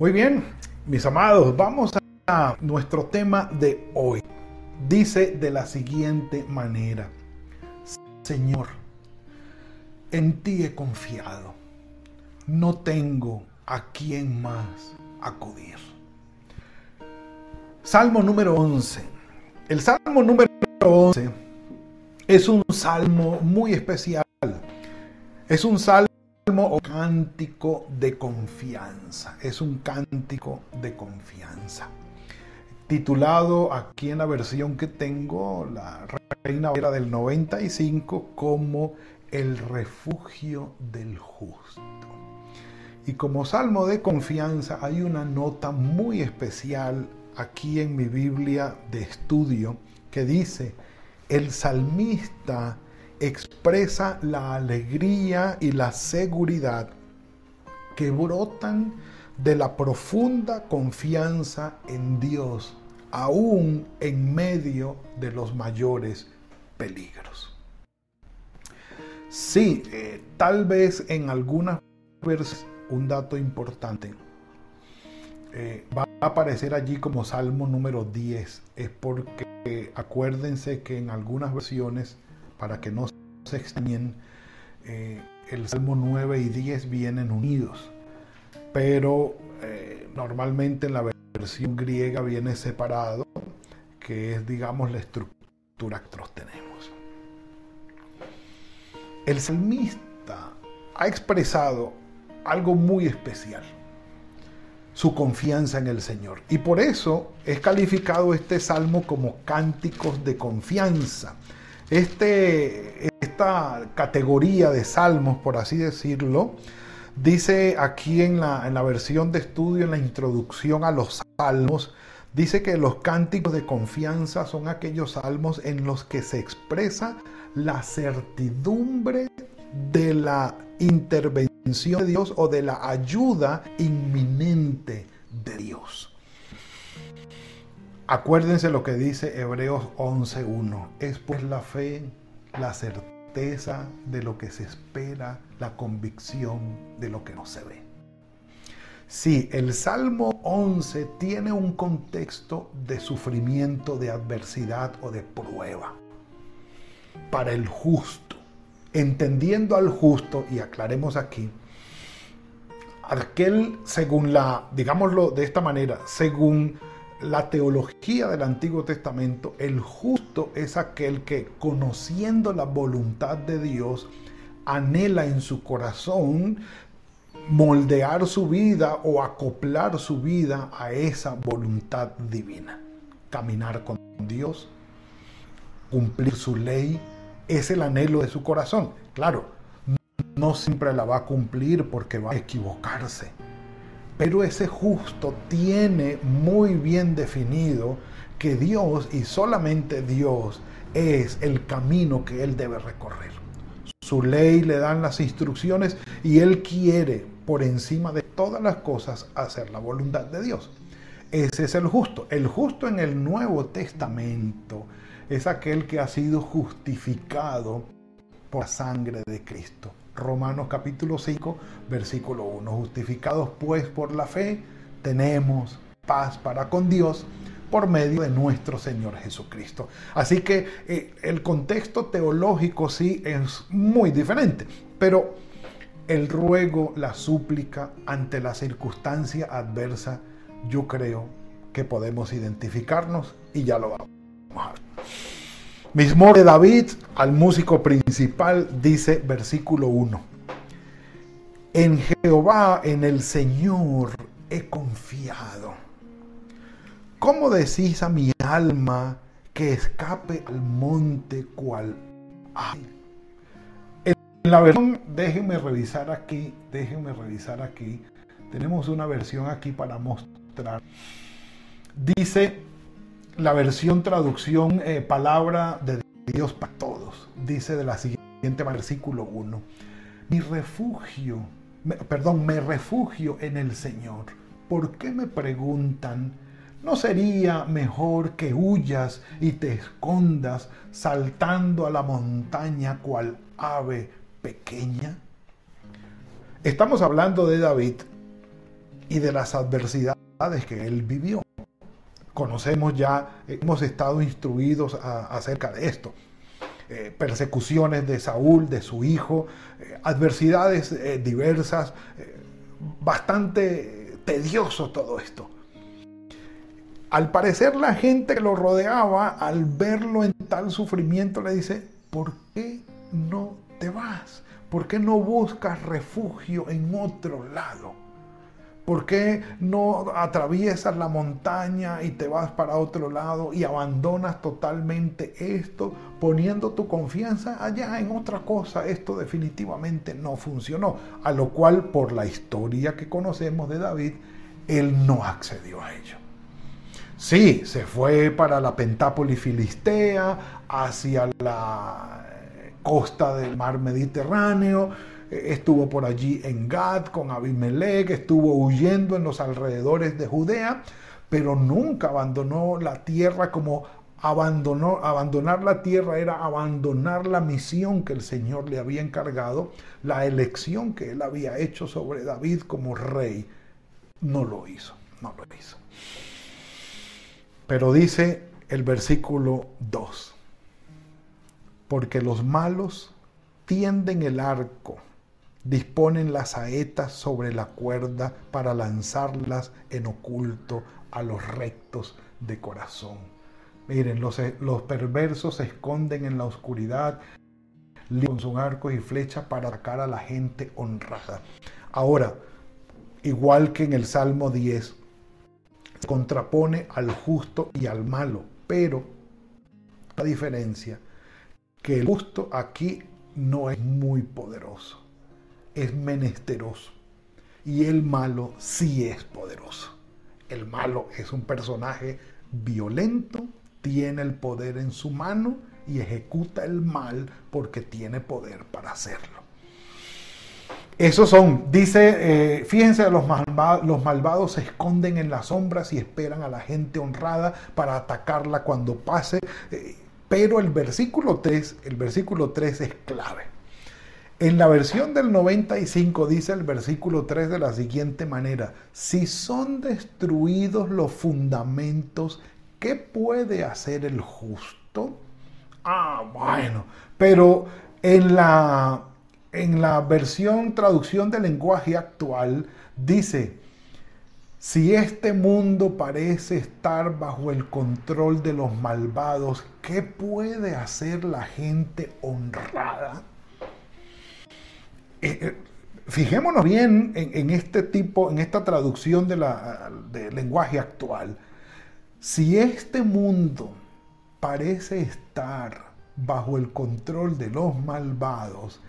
Muy bien, mis amados, vamos a nuestro tema de hoy. Dice de la siguiente manera, Señor, en ti he confiado, no tengo a quién más acudir. Salmo número 11. El Salmo número 11 es un salmo muy especial. Es un salmo o cántico de confianza. Es un cántico de confianza. Titulado aquí en la versión que tengo, la Reina era del 95, como el refugio del justo. Y como salmo de confianza hay una nota muy especial aquí en mi Biblia de estudio que dice, el salmista expresa la alegría y la seguridad que brotan de la profunda confianza en Dios, aún en medio de los mayores peligros. Sí, eh, tal vez en algunas veces un dato importante eh, va a aparecer allí como Salmo número 10, es porque acuérdense que en algunas versiones para que no se extrañen, eh, el Salmo 9 y 10 vienen unidos, pero eh, normalmente en la versión griega viene separado, que es, digamos, la estructura que nosotros tenemos. El salmista ha expresado algo muy especial, su confianza en el Señor. Y por eso es calificado este salmo como cánticos de confianza. Este, esta categoría de salmos, por así decirlo, dice aquí en la, en la versión de estudio, en la introducción a los salmos, dice que los cánticos de confianza son aquellos salmos en los que se expresa la certidumbre de la intervención de Dios o de la ayuda inminente de Dios. Acuérdense lo que dice Hebreos 11.1. Es pues la fe, la certeza de lo que se espera, la convicción de lo que no se ve. Sí, el Salmo 11 tiene un contexto de sufrimiento, de adversidad o de prueba para el justo. Entendiendo al justo, y aclaremos aquí, aquel según la, digámoslo de esta manera, según la teología del Antiguo Testamento, el justo es aquel que conociendo la voluntad de Dios, anhela en su corazón moldear su vida o acoplar su vida a esa voluntad divina. Caminar con Dios, cumplir su ley, es el anhelo de su corazón. Claro, no siempre la va a cumplir porque va a equivocarse pero ese justo tiene muy bien definido que Dios y solamente Dios es el camino que él debe recorrer. Su ley le dan las instrucciones y él quiere por encima de todas las cosas hacer la voluntad de Dios. Ese es el justo. El justo en el Nuevo Testamento es aquel que ha sido justificado por la sangre de Cristo. Romanos capítulo 5, versículo 1. Justificados pues por la fe, tenemos paz para con Dios por medio de nuestro Señor Jesucristo. Así que eh, el contexto teológico sí es muy diferente, pero el ruego, la súplica ante la circunstancia adversa, yo creo que podemos identificarnos y ya lo vamos a ver. Mismo de David al músico principal dice versículo 1. En Jehová, en el Señor he confiado. ¿Cómo decís a mi alma que escape al monte cual hay? En la versión, déjenme revisar aquí, déjenme revisar aquí. Tenemos una versión aquí para mostrar. Dice la versión traducción eh, palabra de Dios para todos. Dice de la siguiente versículo 1. Mi refugio, perdón, me refugio en el Señor. ¿Por qué me preguntan? ¿No sería mejor que huyas y te escondas saltando a la montaña cual ave pequeña? Estamos hablando de David y de las adversidades que él vivió. Conocemos ya, hemos estado instruidos acerca de esto. Eh, persecuciones de Saúl, de su hijo, eh, adversidades eh, diversas, bastante tedioso todo esto. Al parecer la gente que lo rodeaba, al verlo en tal sufrimiento, le dice, ¿por qué no te vas? ¿Por qué no buscas refugio en otro lado? ¿Por qué no atraviesas la montaña y te vas para otro lado y abandonas totalmente esto, poniendo tu confianza allá en otra cosa? Esto definitivamente no funcionó. A lo cual, por la historia que conocemos de David, él no accedió a ello. Sí, se fue para la Pentápolis filistea, hacia la costa del mar Mediterráneo, estuvo por allí en Gad con Abimelech, estuvo huyendo en los alrededores de Judea, pero nunca abandonó la tierra como abandonar la tierra era abandonar la misión que el Señor le había encargado, la elección que él había hecho sobre David como rey. No lo hizo, no lo hizo. Pero dice el versículo 2, porque los malos tienden el arco disponen las saetas sobre la cuerda para lanzarlas en oculto a los rectos de corazón. Miren, los, perversos se esconden en la oscuridad con sus arcos y flechas para atacar a la gente honrada. Ahora, igual que en el Salmo 10, se contrapone al justo y al malo, pero la diferencia que el justo aquí no es muy poderoso es menesteroso y el malo sí es poderoso. El malo es un personaje violento, tiene el poder en su mano y ejecuta el mal porque tiene poder para hacerlo. Esos son, dice, eh, fíjense, los malvados, los malvados se esconden en las sombras y esperan a la gente honrada para atacarla cuando pase. Eh, pero el versículo 3, el versículo 3 es clave. En la versión del 95 dice el versículo 3 de la siguiente manera, si son destruidos los fundamentos, ¿qué puede hacer el justo? Ah, bueno, pero en la, en la versión traducción del lenguaje actual dice, si este mundo parece estar bajo el control de los malvados, ¿qué puede hacer la gente honrada? Eh, eh, fijémonos bien en, este tipo, en esta traducción del lenguaje actual. Si este mundo parece estar bajo el control de los malvados,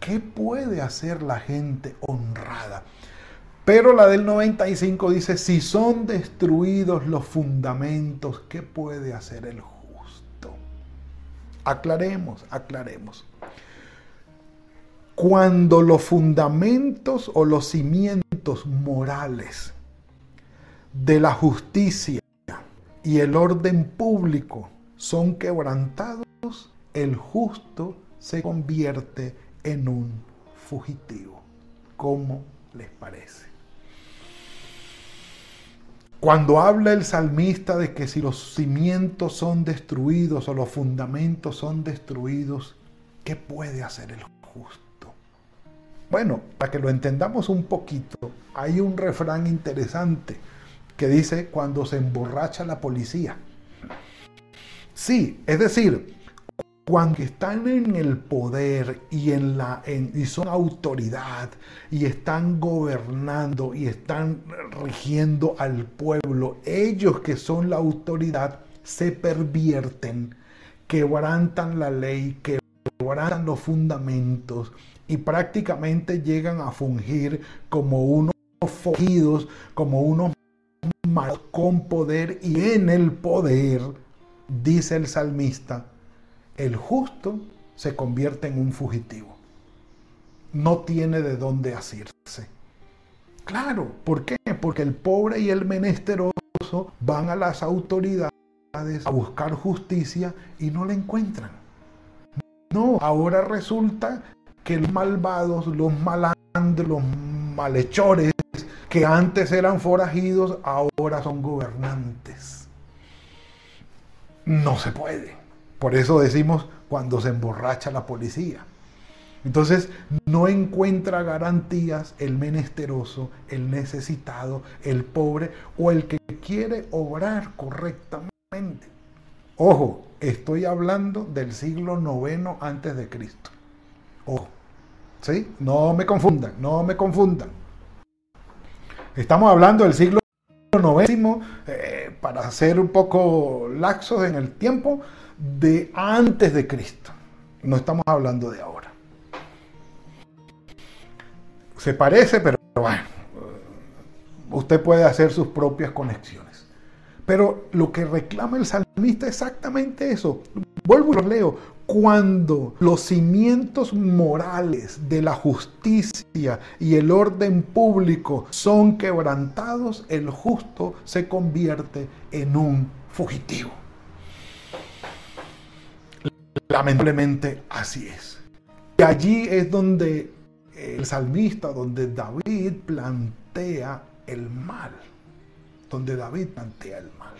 ¿qué puede hacer la gente honrada? Pero la del 95 dice, si son destruidos los fundamentos, ¿qué puede hacer el justo? Aclaremos, aclaremos cuando los fundamentos o los cimientos morales de la justicia y el orden público son quebrantados, el justo se convierte en un fugitivo. ¿Cómo les parece? Cuando habla el salmista de que si los cimientos son destruidos o los fundamentos son destruidos, ¿qué puede hacer el justo? Bueno, para que lo entendamos un poquito, hay un refrán interesante que dice cuando se emborracha la policía. Sí, es decir, cuando están en el poder y, en la, y son autoridad y están gobernando y están rigiendo al pueblo, ellos que son la autoridad se pervierten, quebrantan la ley, quebrantan los fundamentos y prácticamente llegan a fungir como unos fogidos, como unos malos con poder y en el poder, dice el salmista, el justo se convierte en un fugitivo. No tiene de dónde asirse. Claro, ¿por qué? Porque el pobre y el menesteroso van a las autoridades a buscar justicia y no la encuentran. No, ahora resulta que los malvados, los malandros, los malhechores, que antes eran forajidos, ahora son gobernantes. No se puede. Por eso decimos cuando se emborracha la policía. Entonces no encuentra garantías el menesteroso, el necesitado, el pobre o el que quiere obrar correctamente. Ojo, estoy hablando del siglo noveno antes de Cristo. Ojo, ¿sí? No me confundan, no me confundan. Estamos hablando del siglo noveno, eh, para ser un poco laxos en el tiempo, de antes de Cristo. No estamos hablando de ahora. Se parece, pero bueno, usted puede hacer sus propias conexiones. Pero lo que reclama el salmista es exactamente eso. Vuelvo y lo leo. Cuando los cimientos morales de la justicia y el orden público son quebrantados, el justo se convierte en un fugitivo. Lamentablemente así es. Y allí es donde el salmista, donde David plantea el mal. Donde David plantea el mal.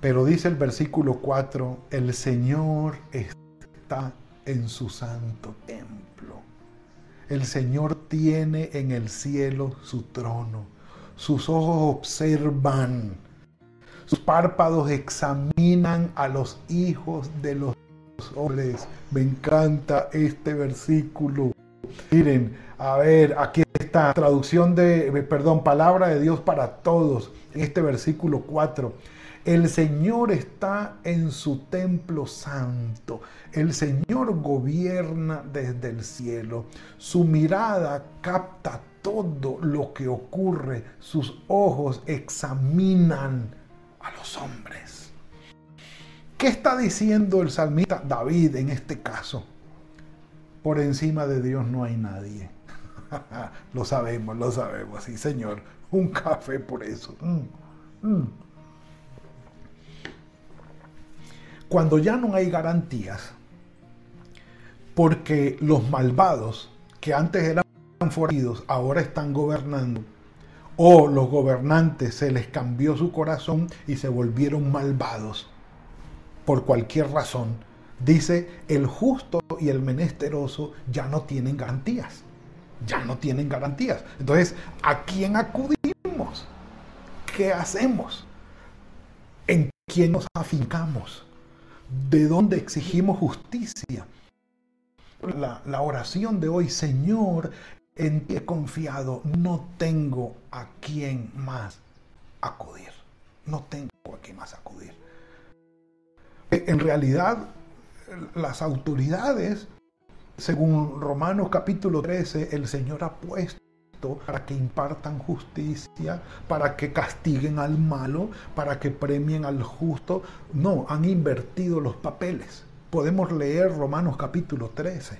Pero dice el versículo 4, el Señor está en su santo templo. El Señor tiene en el cielo su trono. Sus ojos observan sus párpados examinan a los hijos de los hombres. Me encanta este versículo. Miren, a ver, aquí está, traducción de, perdón, palabra de Dios para todos, en este versículo 4. El Señor está en su templo santo. El Señor gobierna desde el cielo. Su mirada capta todo lo que ocurre. Sus ojos examinan a los hombres. ¿Qué está diciendo el salmista David en este caso? Por encima de Dios no hay nadie. lo sabemos, lo sabemos, sí Señor. Un café por eso. Mm, mm. Cuando ya no hay garantías, porque los malvados que antes eran forridos ahora están gobernando, o los gobernantes se les cambió su corazón y se volvieron malvados por cualquier razón. Dice, el justo y el menesteroso ya no tienen garantías. Ya no tienen garantías. Entonces, ¿a quién acudimos? ¿Qué hacemos? ¿En quién nos afincamos? ¿De dónde exigimos justicia? La, la, oración de hoy, Señor, en ti he confiado, no tengo a quién más acudir. No tengo a quién más acudir. En realidad, las autoridades, según Romanos capítulo 13, el Señor ha puesto para que impartan justicia, para que castiguen al malo, para que premien al justo. No, han invertido los papeles. Podemos leer Romanos capítulo 13.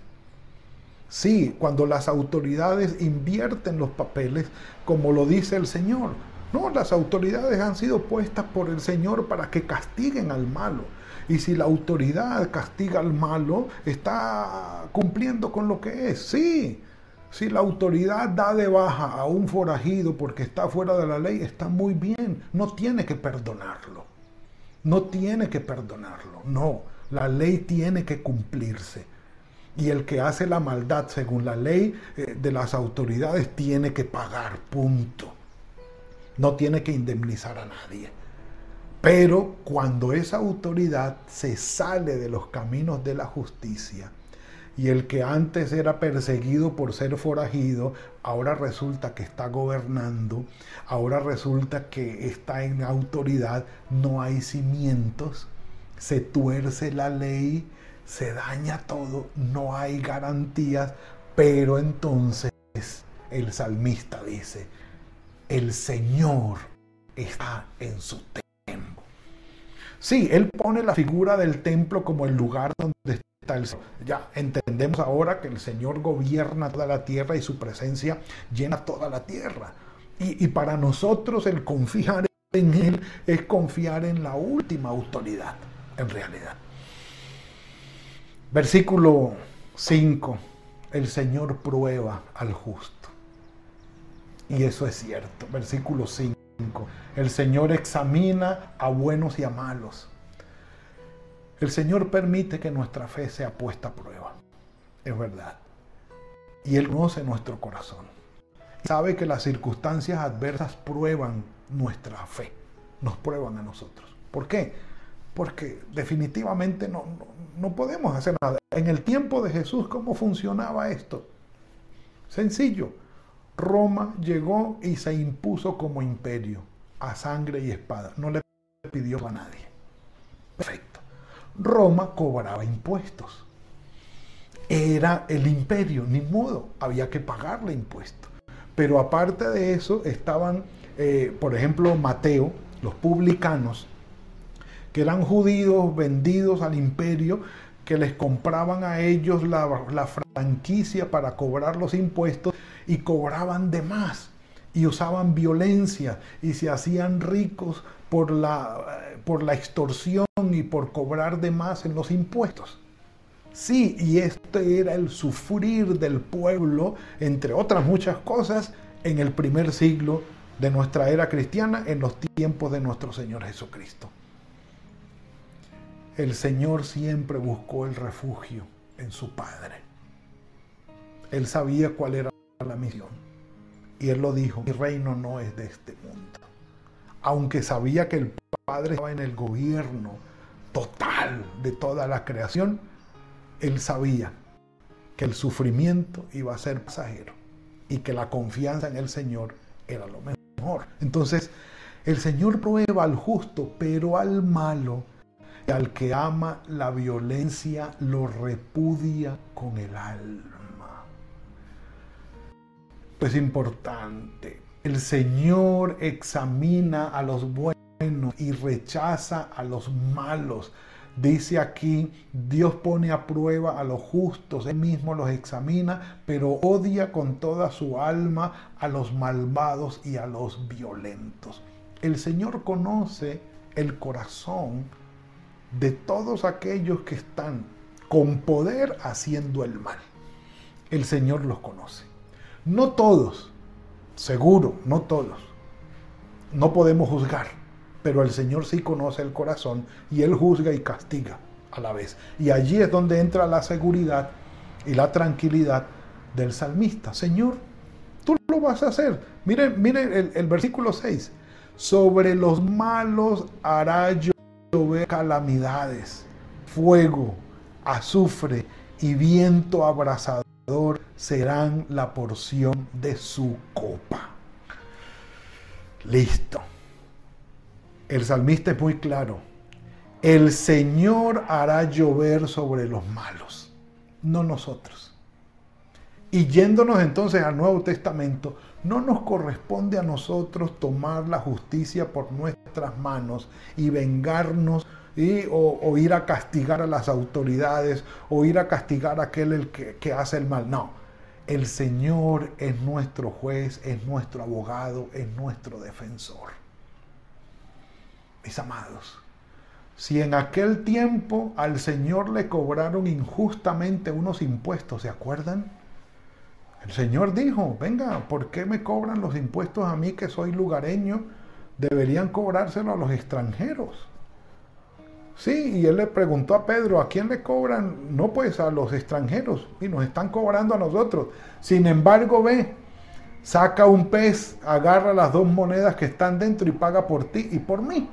Sí, cuando las autoridades invierten los papeles, como lo dice el Señor. No, las autoridades han sido puestas por el Señor para que castiguen al malo. Y si la autoridad castiga al malo, está cumpliendo con lo que es. Sí, si la autoridad da de baja a un forajido porque está fuera de la ley, está muy bien. No tiene que perdonarlo. No tiene que perdonarlo. No, la ley tiene que cumplirse. Y el que hace la maldad según la ley eh, de las autoridades tiene que pagar, punto. No tiene que indemnizar a nadie. Pero cuando esa autoridad se sale de los caminos de la justicia, y el que antes era perseguido por ser forajido, ahora resulta que está gobernando, ahora resulta que está en autoridad, no hay cimientos, se tuerce la ley, se daña todo, no hay garantías, pero entonces el salmista dice, el Señor está en su templo. Sí, él pone la figura del templo como el lugar donde está Ya entendemos ahora que el Señor gobierna toda la tierra y su presencia llena toda la tierra. Y, y para nosotros el confiar en Él es confiar en la última autoridad, en realidad. Versículo 5. El Señor prueba al justo. Y eso es cierto. Versículo 5. El Señor examina a buenos y a malos. El Señor permite que nuestra fe sea puesta a prueba. Es verdad. Y Él conoce nuestro corazón. Sabe que las circunstancias adversas prueban nuestra fe. Nos prueban a nosotros. ¿Por qué? Porque definitivamente no, no podemos hacer nada. En el tiempo de Jesús, ¿cómo funcionaba esto? Sencillo. Roma llegó y se impuso como imperio a sangre y espada. No le pidió a nadie. Perfecto. Roma cobraba impuestos. Era el imperio, ni modo, había que pagarle impuestos. Pero aparte de eso estaban, eh, por ejemplo, Mateo, los publicanos, que eran judíos vendidos al imperio, que les compraban a ellos la, la franquicia para cobrar los impuestos y cobraban de más y usaban violencia y se hacían ricos por la, por la extorsión y por cobrar de más en los impuestos. Sí, y este era el sufrir del pueblo, entre otras muchas cosas, en el primer siglo de nuestra era cristiana, en los tiempos de nuestro Señor Jesucristo. El Señor siempre buscó el refugio en su Padre. Él sabía cuál era la misión. Y Él lo dijo, mi reino no es de este mundo. Aunque sabía que el Padre estaba en el gobierno total de toda la creación, Él sabía que el sufrimiento iba a ser pasajero y que la confianza en el Señor era lo mejor. Entonces, el Señor prueba al justo, pero al malo al que ama la violencia lo repudia con el alma. Es importante. El Señor examina a los buenos y rechaza a los malos. Dice aquí, Dios pone a prueba a los justos, Él mismo los examina, pero odia con toda su alma a los malvados y a los violentos. El Señor conoce el corazón de todos aquellos que están con poder haciendo el mal. El Señor los conoce. No todos, seguro, no todos. No podemos juzgar, pero el Señor sí conoce el corazón y Él juzga y castiga a la vez. Y allí es donde entra la seguridad y la tranquilidad del salmista. Señor, tú lo vas a hacer. Miren, miren el, versículo 6. Sobre los malos hará yo ve calamidades, fuego, azufre y viento abrasador serán la porción de su copa. Listo. El salmista es muy claro. El Señor hará llover sobre los malos, no nosotros. Y yéndonos entonces al Nuevo Testamento, no nos corresponde a nosotros tomar la justicia por nuestras manos y vengarnos o, ir a castigar a las autoridades o ir a castigar a aquel el que, que hace el mal. No, el Señor es nuestro juez, es nuestro abogado, es nuestro defensor. Mis amados, si en aquel tiempo al Señor le cobraron injustamente unos impuestos, ¿se acuerdan? El Señor dijo, venga, ¿por qué me cobran los impuestos a mí que soy lugareño? Deberían cobrárselo a los extranjeros. Sí, y él le preguntó a Pedro, ¿a quién le cobran? No, pues a los extranjeros, y nos están cobrando a nosotros. Sin embargo, ve, saca un pez, agarra las dos monedas que están dentro y paga por ti y por mí.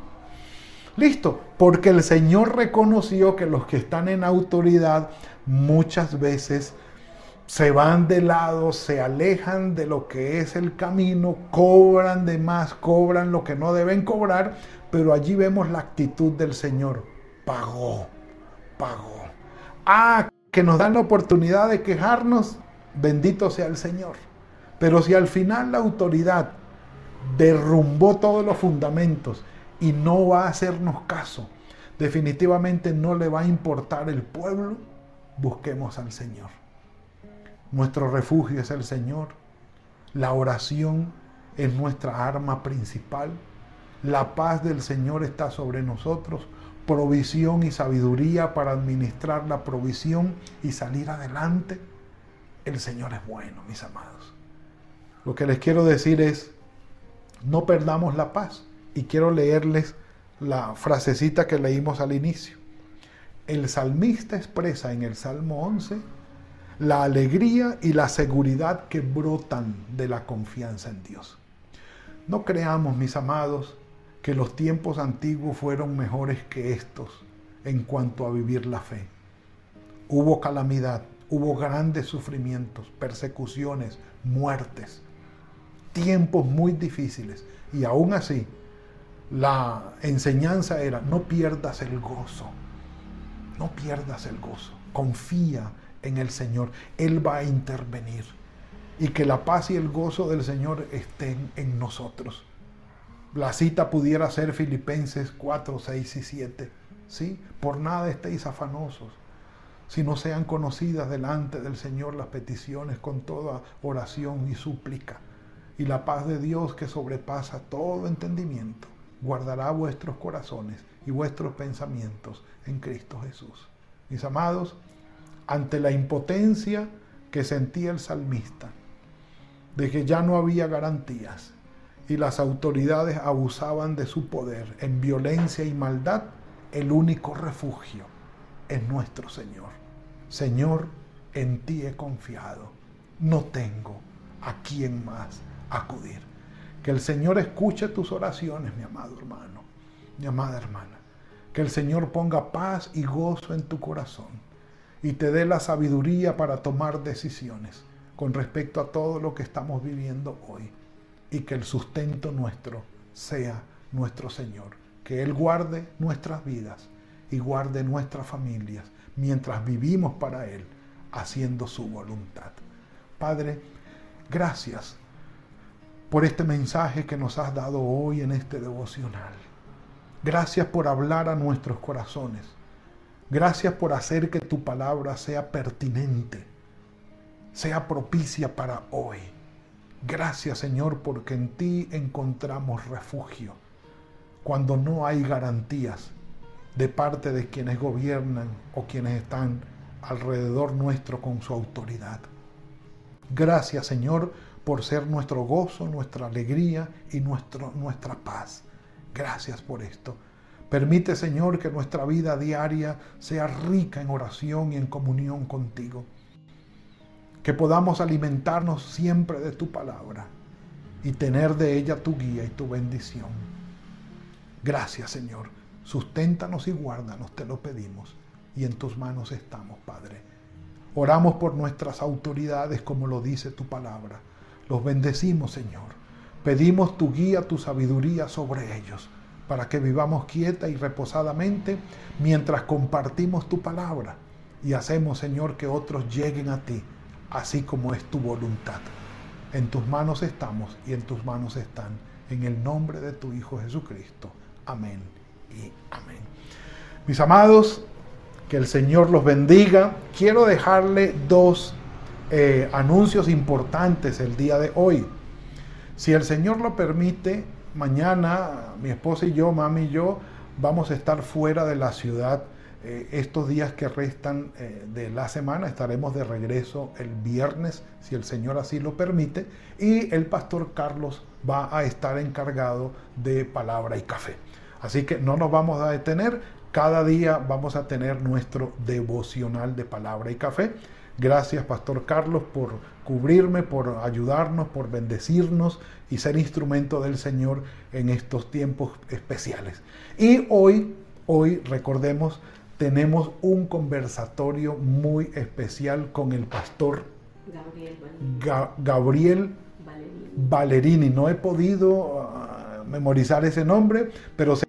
Listo, porque el Señor reconoció que los que están en autoridad muchas veces se van de lado, se alejan de lo que es el camino, cobran de más, cobran lo que no deben cobrar, pero allí vemos la actitud del Señor. Pagó, pagó. Ah, que nos dan la oportunidad de quejarnos, bendito sea el Señor. Pero si al final la autoridad derrumbó todos los fundamentos y no va a hacernos caso, definitivamente no le va a importar el pueblo, busquemos al Señor. Nuestro refugio es el Señor. La oración es nuestra arma principal. La paz del Señor está sobre nosotros. Provisión y sabiduría para administrar la provisión y salir adelante. El Señor es bueno, mis amados. Lo que les quiero decir es, no perdamos la paz. Y quiero leerles la frasecita que leímos al inicio. El salmista expresa en el Salmo 11 la alegría y la seguridad que brotan de la confianza en Dios. No creamos, mis amados, que los tiempos antiguos fueron mejores que estos en cuanto a vivir la fe. Hubo calamidad, hubo grandes sufrimientos, persecuciones, muertes, tiempos muy difíciles. Y aún así, la enseñanza era, no pierdas el gozo, no pierdas el gozo, confía en el Señor. Él va a intervenir. Y que la paz y el gozo del Señor estén en nosotros. La cita pudiera ser Filipenses 4, 6 y 7. ¿sí? Por nada estéis afanosos, sino sean conocidas delante del Señor las peticiones con toda oración y súplica. Y la paz de Dios que sobrepasa todo entendimiento, guardará vuestros corazones y vuestros pensamientos en Cristo Jesús. Mis amados, ante la impotencia que sentía el salmista, de que ya no había garantías y las autoridades abusaban de su poder en violencia y maldad, el único refugio es nuestro Señor. Señor, en ti he confiado, no tengo a quién más acudir. Que el Señor escuche tus oraciones, mi amado hermano, mi amada hermana. Que el Señor ponga paz y gozo en tu corazón y te dé la sabiduría para tomar decisiones con respecto a todo lo que estamos viviendo hoy. Y que el sustento nuestro sea nuestro Señor. Que Él guarde nuestras vidas y guarde nuestras familias mientras vivimos para Él, haciendo su voluntad. Padre, gracias por este mensaje que nos has dado hoy en este devocional. Gracias por hablar a nuestros corazones Gracias por hacer que tu palabra sea pertinente, sea propicia para hoy. Gracias Señor porque en ti encontramos refugio cuando no hay garantías de parte de quienes gobiernan o quienes están alrededor nuestro con su autoridad. Gracias Señor por ser nuestro gozo, nuestra alegría y nuestro, nuestra paz. Gracias por esto. Permite, Señor, que nuestra vida diaria sea rica en oración y en comunión contigo. Que podamos alimentarnos siempre de tu palabra y tener de ella tu guía y tu bendición. Gracias, Señor. Susténtanos y guárdanos, te lo pedimos. Y en tus manos estamos, Padre. Oramos por nuestras autoridades como lo dice tu palabra. Los bendecimos, Señor. Pedimos tu guía, tu sabiduría sobre ellos para que vivamos quieta y reposadamente mientras compartimos tu palabra y hacemos, Señor, que otros lleguen a ti, así como es tu voluntad. En tus manos estamos y en tus manos están. En el nombre de tu Hijo Jesucristo. Amén y amén. Mis amados, que el Señor los bendiga. Quiero dejarle dos eh, anuncios importantes el día de hoy. Si el Señor lo permite, mañana mi esposa y yo, mami y yo, vamos a estar fuera de la ciudad eh, estos días que restan eh, de la semana. Estaremos de regreso el viernes, si el Señor así lo permite, y el pastor Carlos va a estar encargado de palabra y café. Así que no nos vamos a detener, cada día vamos a tener nuestro devocional de palabra y café Gracias, Pastor Carlos, por cubrirme, por ayudarnos, por bendecirnos y ser instrumento del Señor en estos tiempos especiales. Y hoy, hoy recordemos, tenemos un conversatorio muy especial con el pastor Gabriel, Valerini. No he podido ah, memorizar ese nombre, pero sé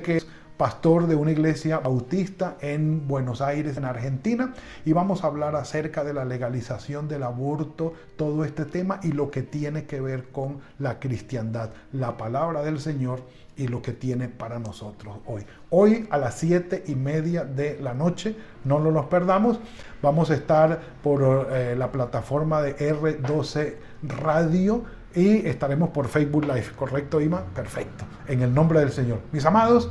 que es pastor de una iglesia bautista en Buenos Aires, en Argentina, y vamos a hablar acerca de la legalización del aborto, todo este tema y lo que tiene que ver con la cristiandad, la palabra del Señor y lo que tiene para nosotros hoy. Hoy a las siete y media de la noche, no nos perdamos, vamos a estar por eh, la plataforma de R12 Radio y estaremos por Facebook Live, ¿correcto, Ima? Perfecto, en el nombre del Señor. Mis amados,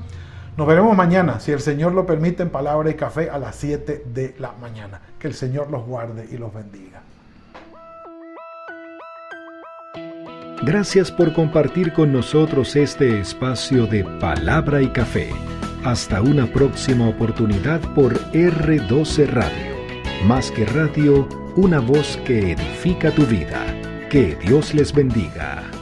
nos veremos mañana, si el Señor lo permite, en Palabra y Café a las 7 de la mañana. Que el Señor los guarde y los bendiga. Gracias por compartir con nosotros este espacio de Palabra y Café. Hasta una próxima oportunidad por R12 Radio. Más que radio, una voz que edifica tu vida. Que Dios les bendiga.